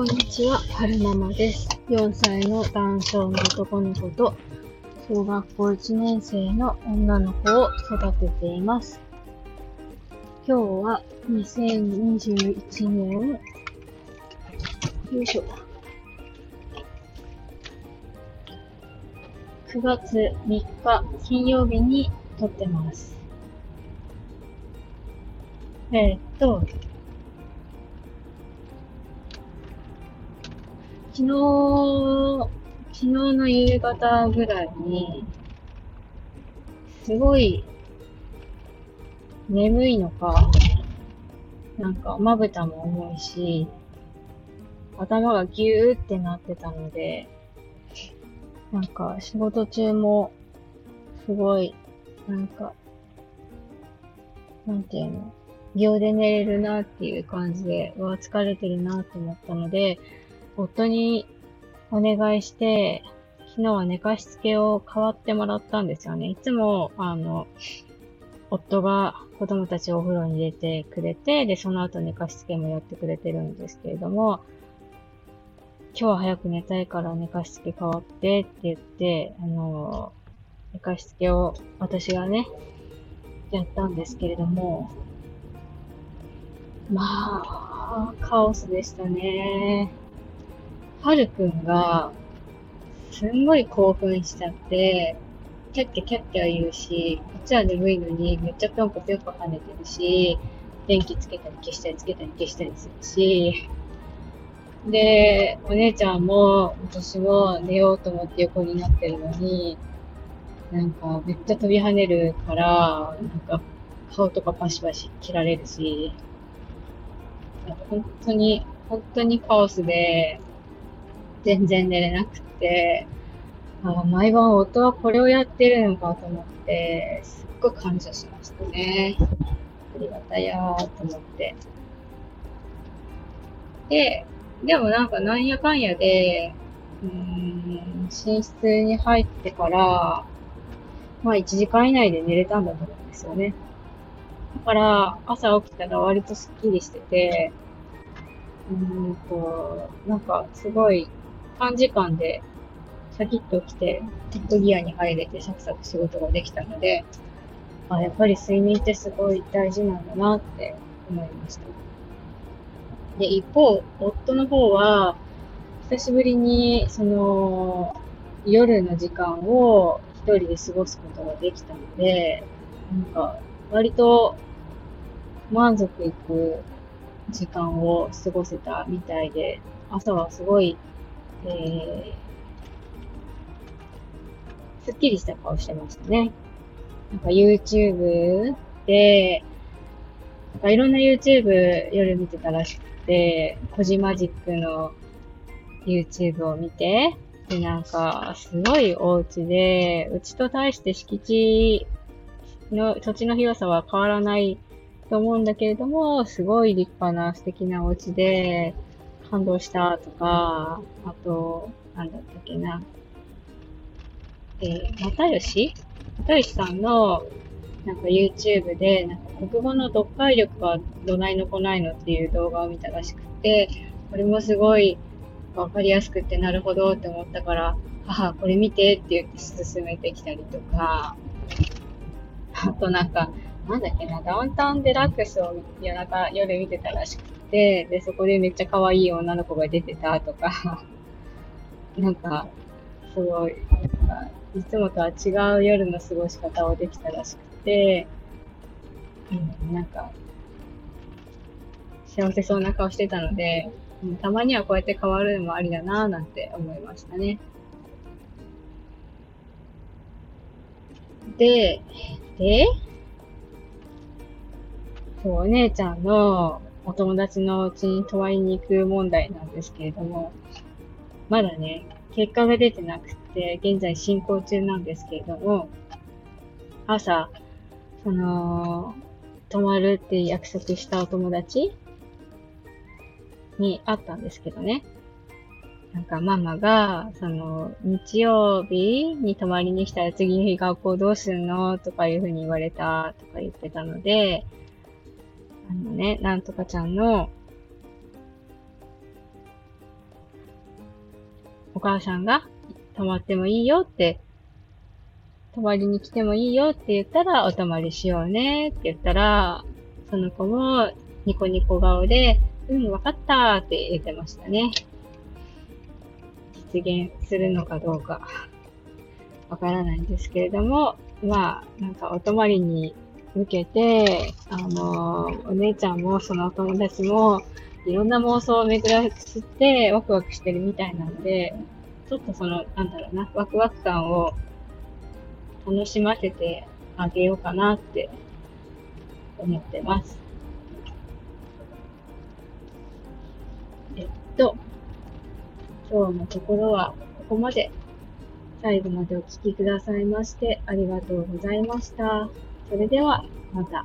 こんにちは、はるままです。4歳の男性の男の子と、小学校1年生の女の子を育てています。今日は2021年、よいしょ。9月3日金曜日に撮ってます。えーっと、昨日、昨日の夕方ぐらいに、すごい眠いのか、なんかまぶたも重いし、頭がギューってなってたので、なんか仕事中もすごい、なんか、なんていうの、秒で寝れるなっていう感じで、うわ、疲れてるなと思ったので、夫にお願いして、昨日は寝かしつけを代わってもらったんですよね。いつも、あの、夫が子供たちをお風呂に入れてくれて、で、その後寝かしつけもやってくれてるんですけれども、今日は早く寝たいから寝かしつけ変わってって言って、あの、寝かしつけを私がね、やったんですけれども、まあ、カオスでしたね。はるくんが、すんごい興奮しちゃって、キャッキャキャッキャ言うし、こっちは眠いのにめっちゃぴょんこぴょんこ跳ねてるし、電気つけたり消したりつけたり消したりするし、で、お姉ちゃんも私も寝ようと思って横になってるのに、なんかめっちゃ飛び跳ねるから、なんか顔とかパシパシ切られるし、なんか本当に、本当にカオスで、全然寝れなくて、あ毎晩夫はこれをやってるのかと思って、すっごい感謝しましたね。ありがたやーと思って。で、でもなんかなんやかんやで、うーん、寝室に入ってから、まあ1時間以内で寝れたんだと思うんですよね。だから朝起きたら割とスッキリしてて、うーんと、なんかすごい短時間でシャキッと起きて、トップギアに入れてサクサク仕事ができたので、あ、やっぱり睡眠ってすごい大事なんだなって思いました。で、一方、夫の方は、久しぶりに、その、夜の時間を一人で過ごすことができたので、なんか、割と満足いく時間を過ごせたみたいで、朝はすごい、えー、すっきりした顔してましたね。なんか YouTube で、なんかいろんな YouTube 夜見てたらしくて、コジマジックの YouTube を見て、で、なんか、すごいお家で、うちと対して敷地の土地の広さは変わらないと思うんだけれども、すごい立派な素敵なお家で、感動したとか、あと、なんだったっけな、えー、又吉？又吉さんの、なんか YouTube で、なんか国語の読解力はどないのこないのっていう動画を見たらしくて、これもすごいわかりやすくてなるほどって思ったから、母これ見てって言って進めてきたりとか、あとなんか、なんだっけな、ダウンタウンデラックスを夜中、夜見てたらしくて、で、そこでめっちゃ可愛い女の子が出てたとか、なんか、すごい、なんか、いつもとは違う夜の過ごし方をできたらしくて、うん、なんか、幸せそうな顔してたので、たまにはこうやって変わるのもありだなぁなんて思いましたね。で、で、そう、お姉ちゃんのお友達のうちに泊まりに行く問題なんですけれども、まだね、結果が出てなくて、現在進行中なんですけれども、朝、その、泊まるって約束したお友達に会ったんですけどね。なんかママが、その、日曜日に泊まりに来たら次の日学校どうするの？とかいうふうに言われたとか言ってたので、あのね、なんとかちゃんの、お母さんが泊まってもいいよって、泊まりに来てもいいよって言ったら、お泊まりしようねって言ったら、その子もニコニコ顔で、うん、わかったって言ってましたね。実現するのかどうか、わからないんですけれども、まあ、なんかお泊まりに向けて、あの、お姉ちゃんもそのお友達も、いろんな妄想を巡らせてワクワクしてるみたいなので、ちょっとその、なんだろうな、ワクワク感を楽しませてあげようかなって思ってます。えっと、今日のところはここまで。最後までお聞きくださいましてありがとうございました。それでは、また。